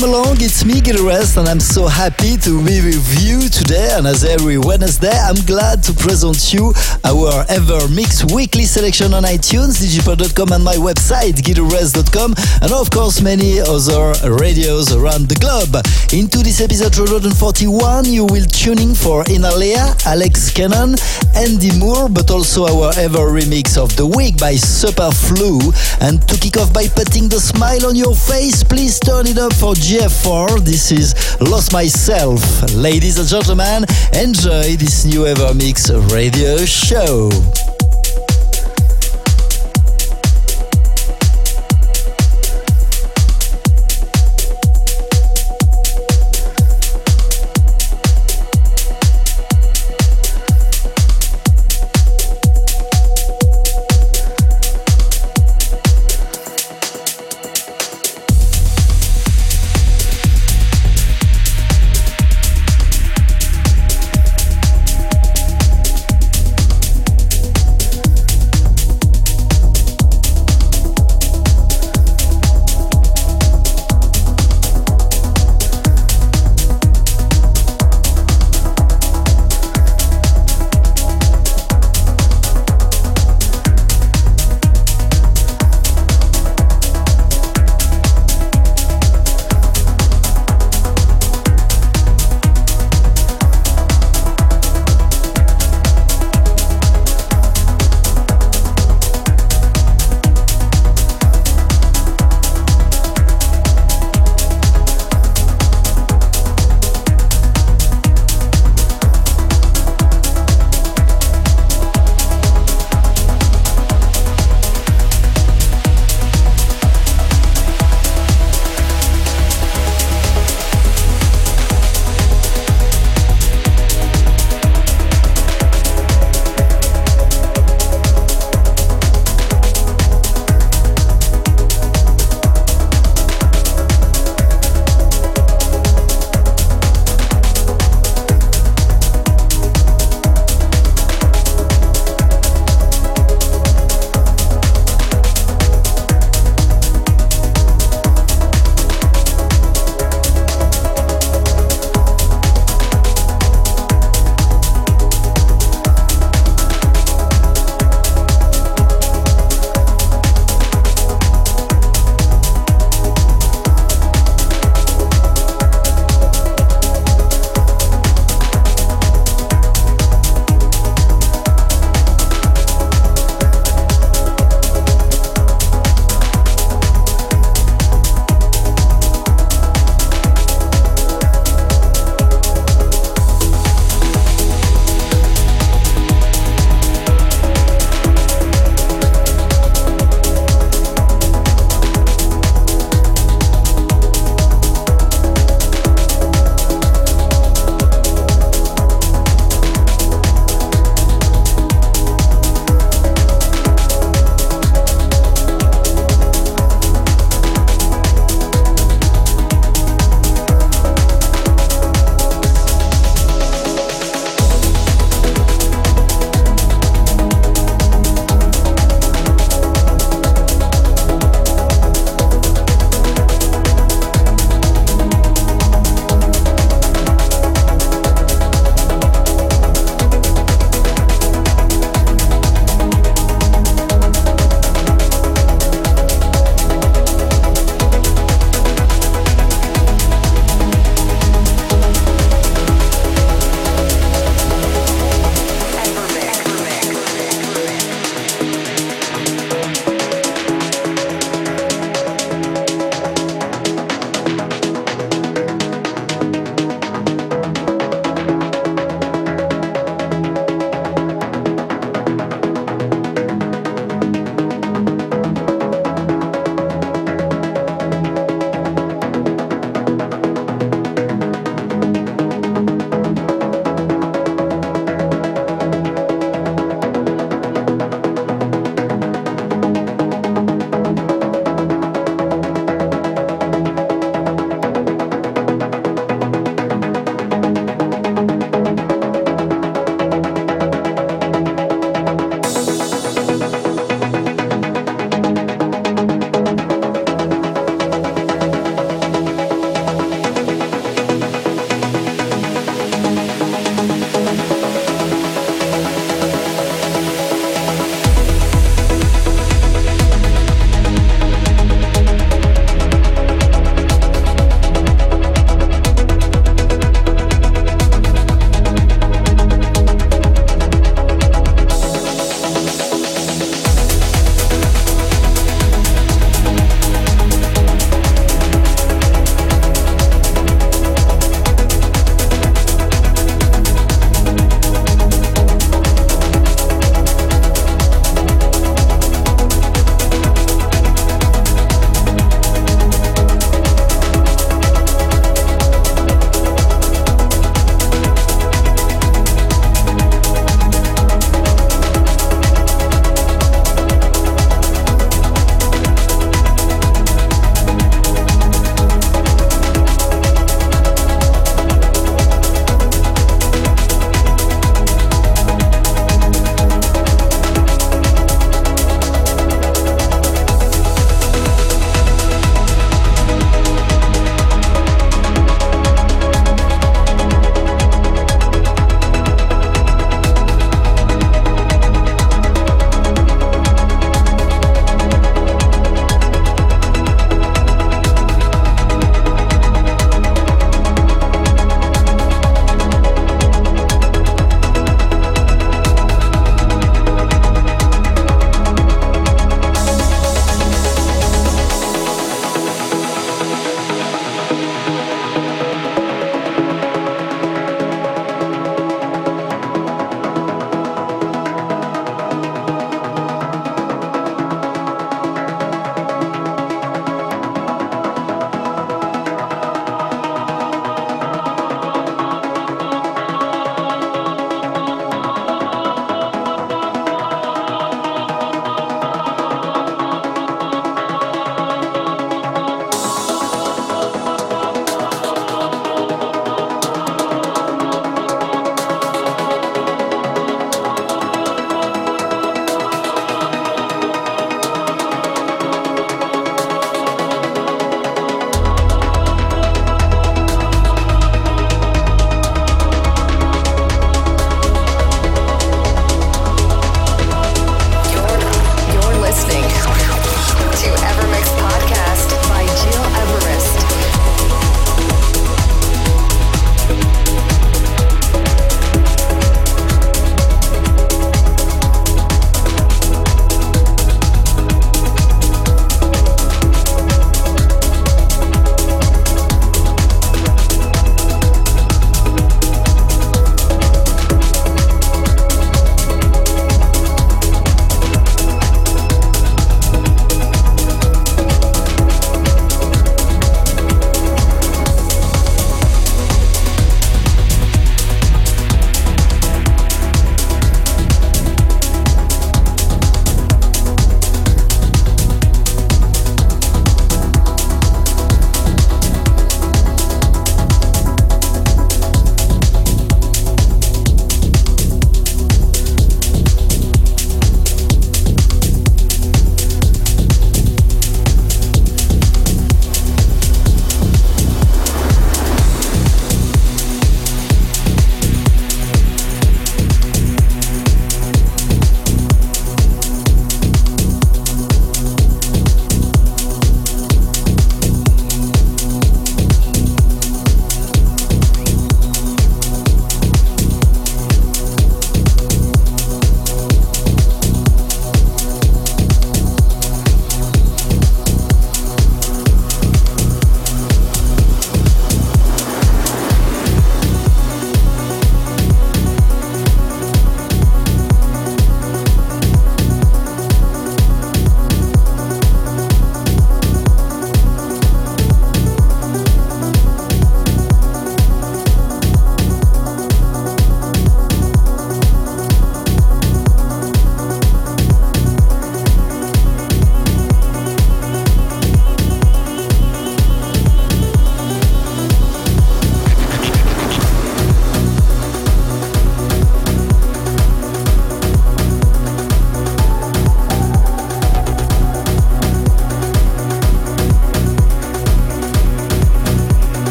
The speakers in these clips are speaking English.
welcome along. Me, Everest, and I'm so happy to be with you today. And as every Wednesday, I'm glad to present you our EverMix weekly selection on iTunes, digipod.com, and my website, gileverest.com, and of course, many other radios around the globe. Into this episode 241, you will tune in for Innellea, Alex Cannon, Andy Moore, but also our Ever Remix of the week by Superflu. And to kick off by putting the smile on your face, please turn it up for GF4. This is Lost Myself. Ladies and gentlemen, enjoy this new EverMix radio show.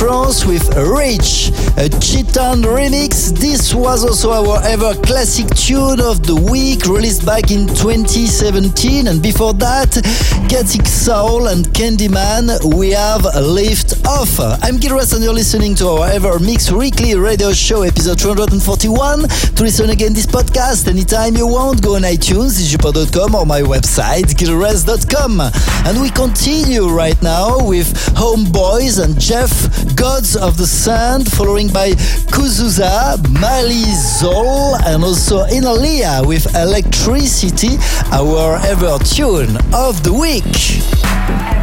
France with a Rich, a Chitan remix. This was also our ever classic tune of the week, released back in 2017. And before that, Katic Soul and Candyman, we have Lift Off. I'm Gil Everest and you're listening to our ever mix weekly radio show, episode 241. To listen again this podcast anytime you want, go on iTunes, digipod.com or my website, gileverest.com. And we continue right now with Homeboys and Jeff, Gods of the Sand, following by Kuzuza, Mali Zol, and also Innellea with Electricity, our ever tune of the week.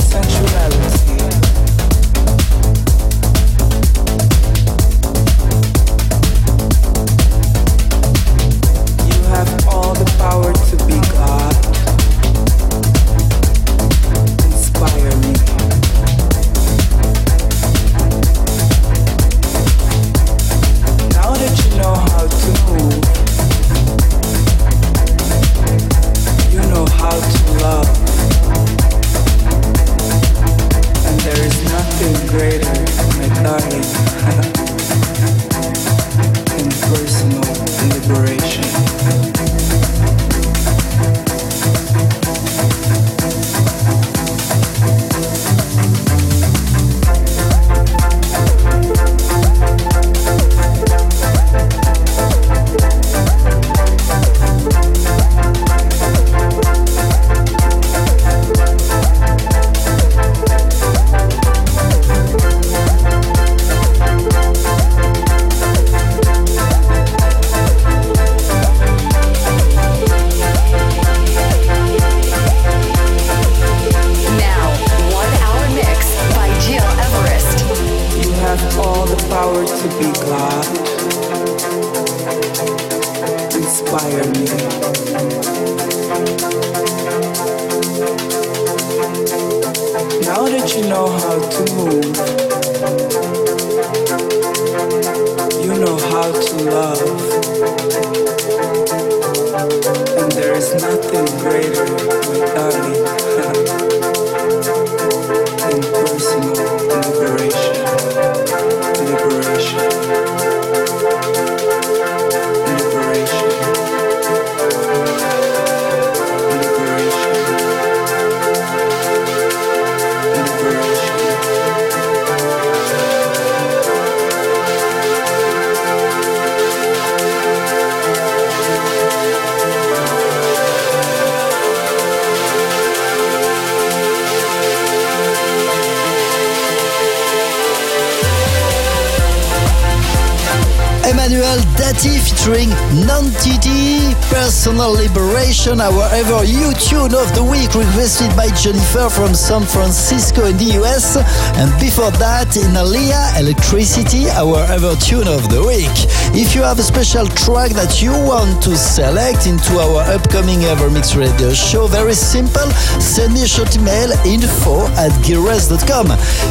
sensual Emmanuel featuring Non-TD, Personal Liberation, our ever you tune of the week requested by Jennifer from San Francisco in the US. And before that, Innellea, Electricity, our ever tune of the week. If you have a special track that you want to select into our upcoming EverMix radio show, very simple, send me a short email info at gileverest.com.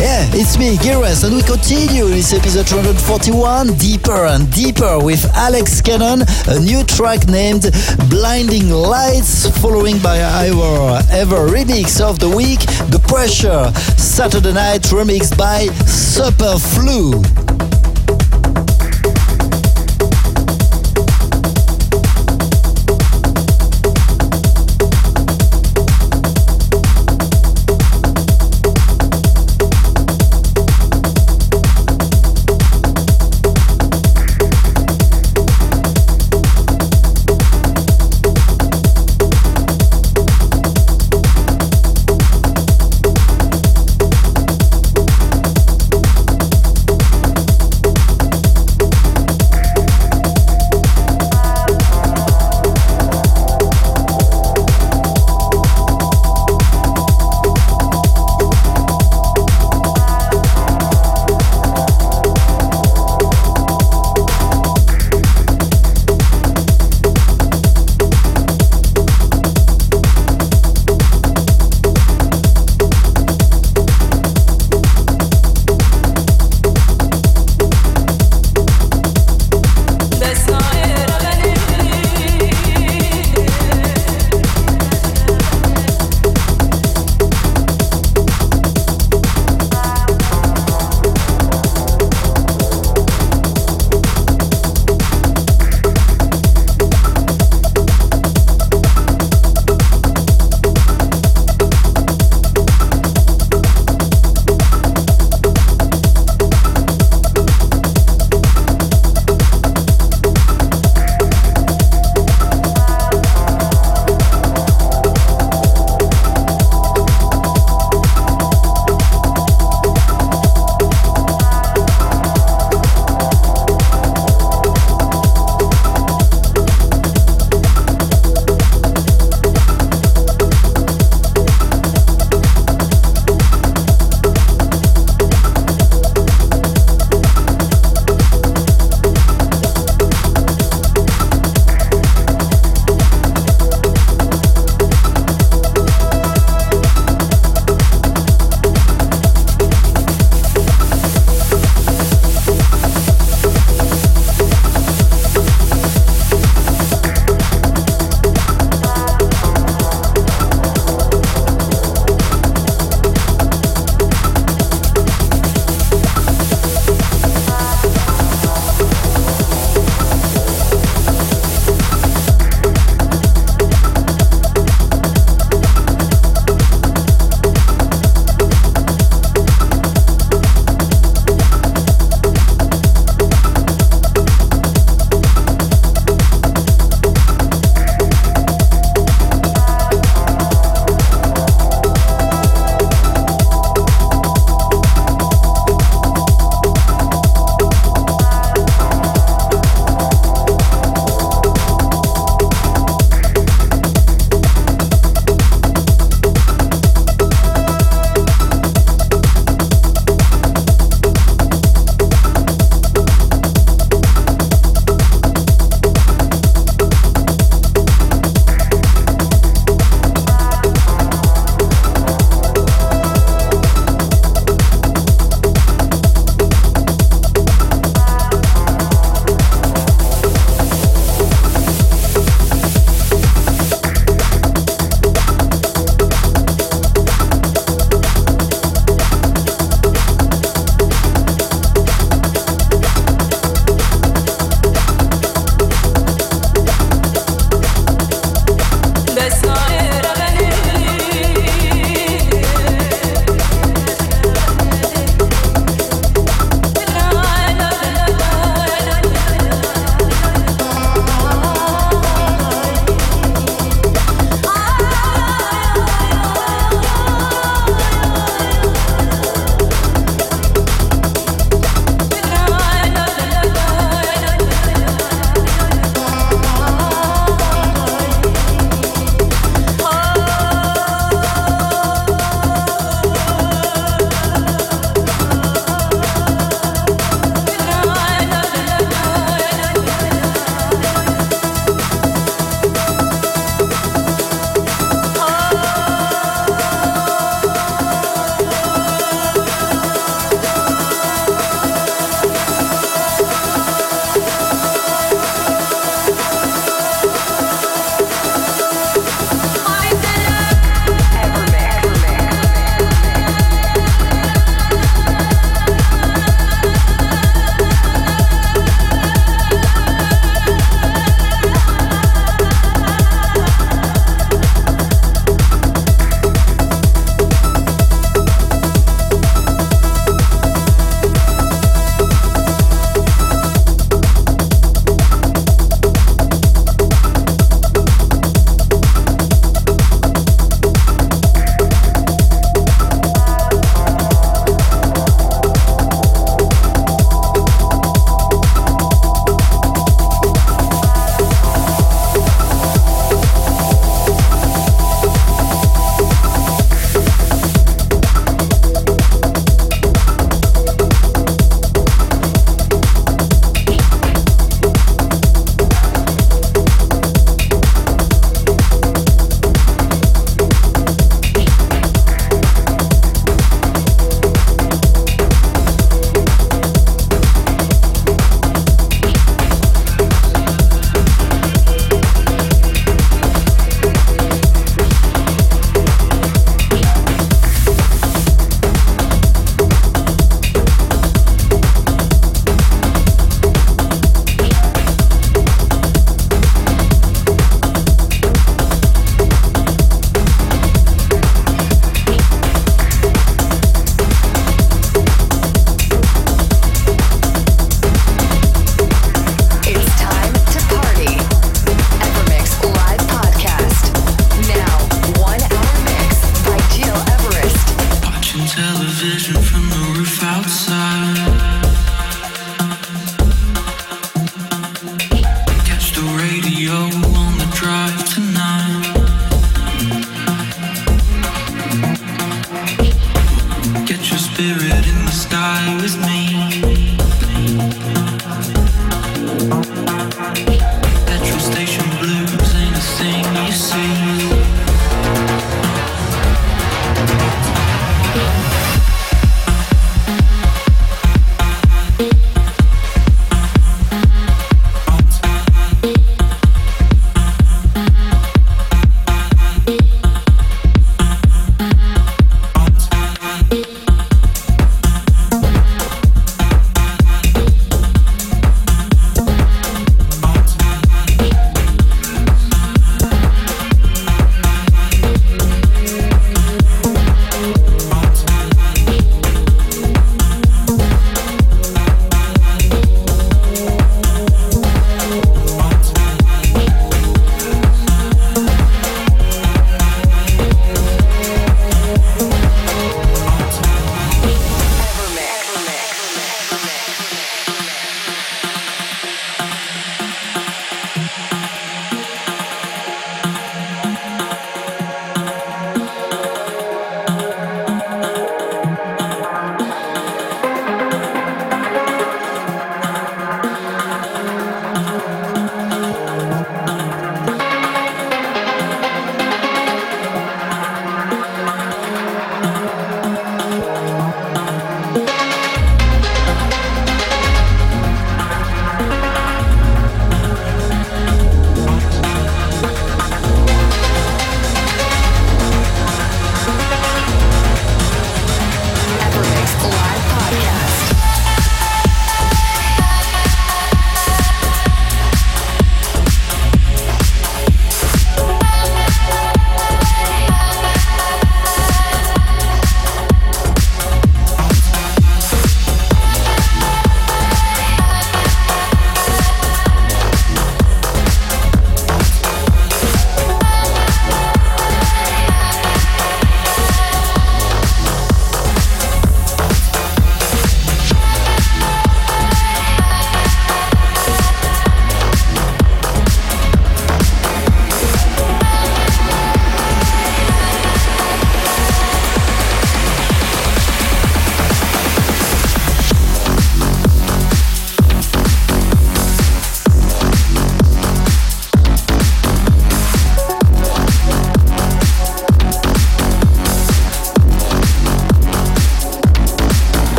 Yeah, it's me, Gil Everest, and we continue this episode 241 deeper and deeper with Alex Cannon, a new track named Blinding Lights, following by our ever remix of the week, The Pressure, Saturday Night remixed by Superflu. by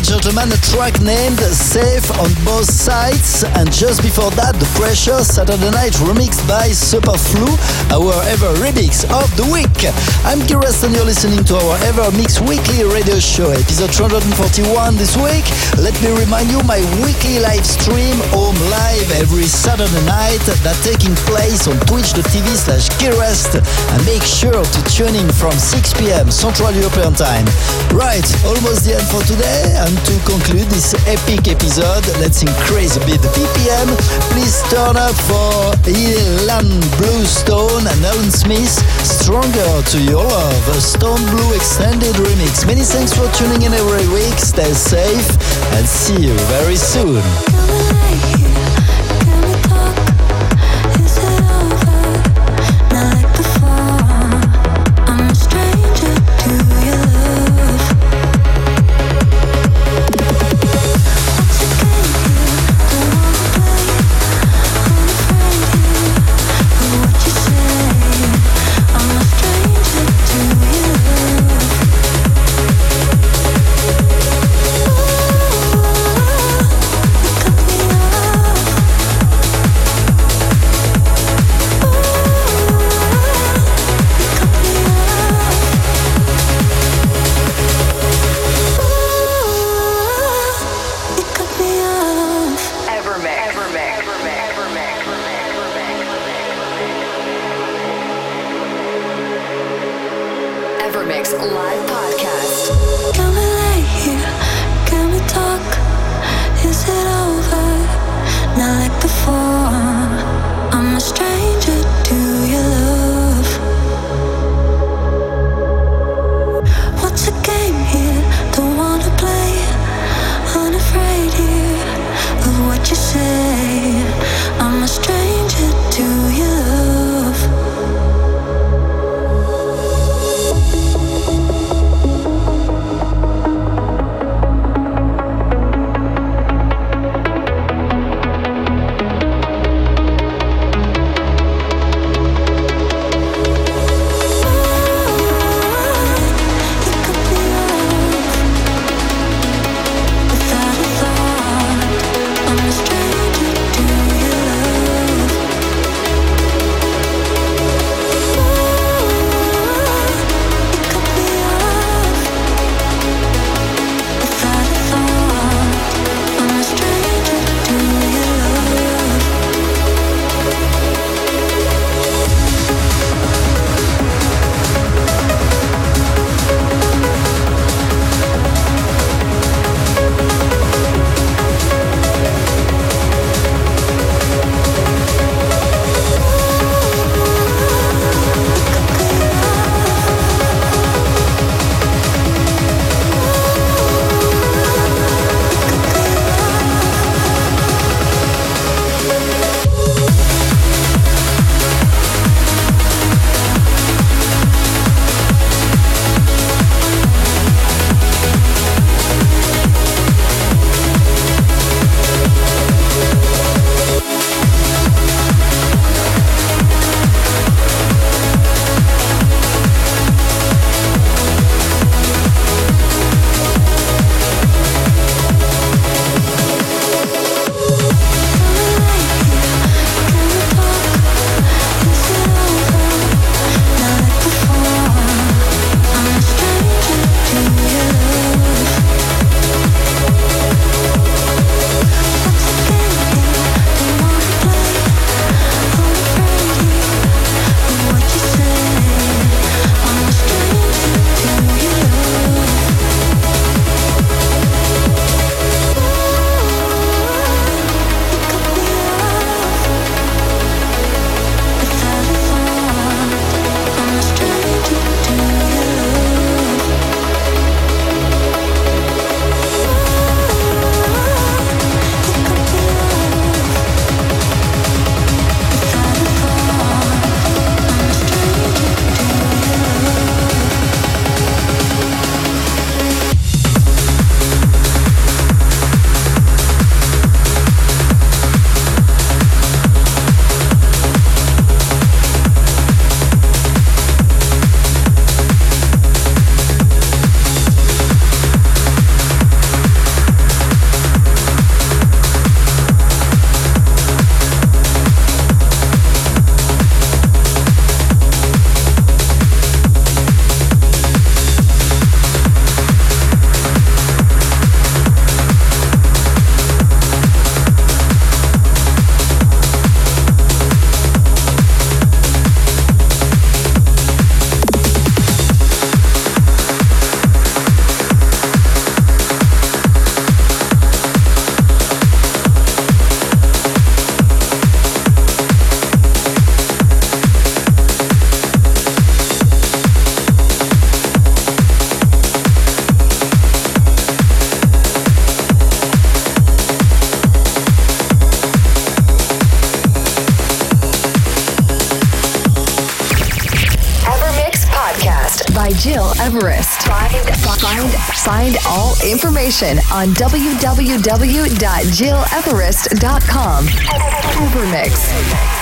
and gentlemen, a track named Safe on Both Sides. And just before that, The Pressure Saturday Night remixed by Superflu, our ever remix of the week. I'm Gil Everest and you're listening to our EverMix Weekly Radio Show, episode 241 this week. Let me remind you my weekly live stream, Home Live, every Saturday night, that taking place on twitch.tv slash Girest. And make sure to tune in from 6 p.m. Central European Time. Right, almost the end for today. To conclude this epic episode, let's increase a bit the BPM. Please turn up for Ilan Bluestone and Alan Smith, Stronger to Your Love, Stone Blue extended remix. Many thanks for tuning in every week. Stay safe and see you very soon. Information on www.gileverest.com. Evermix.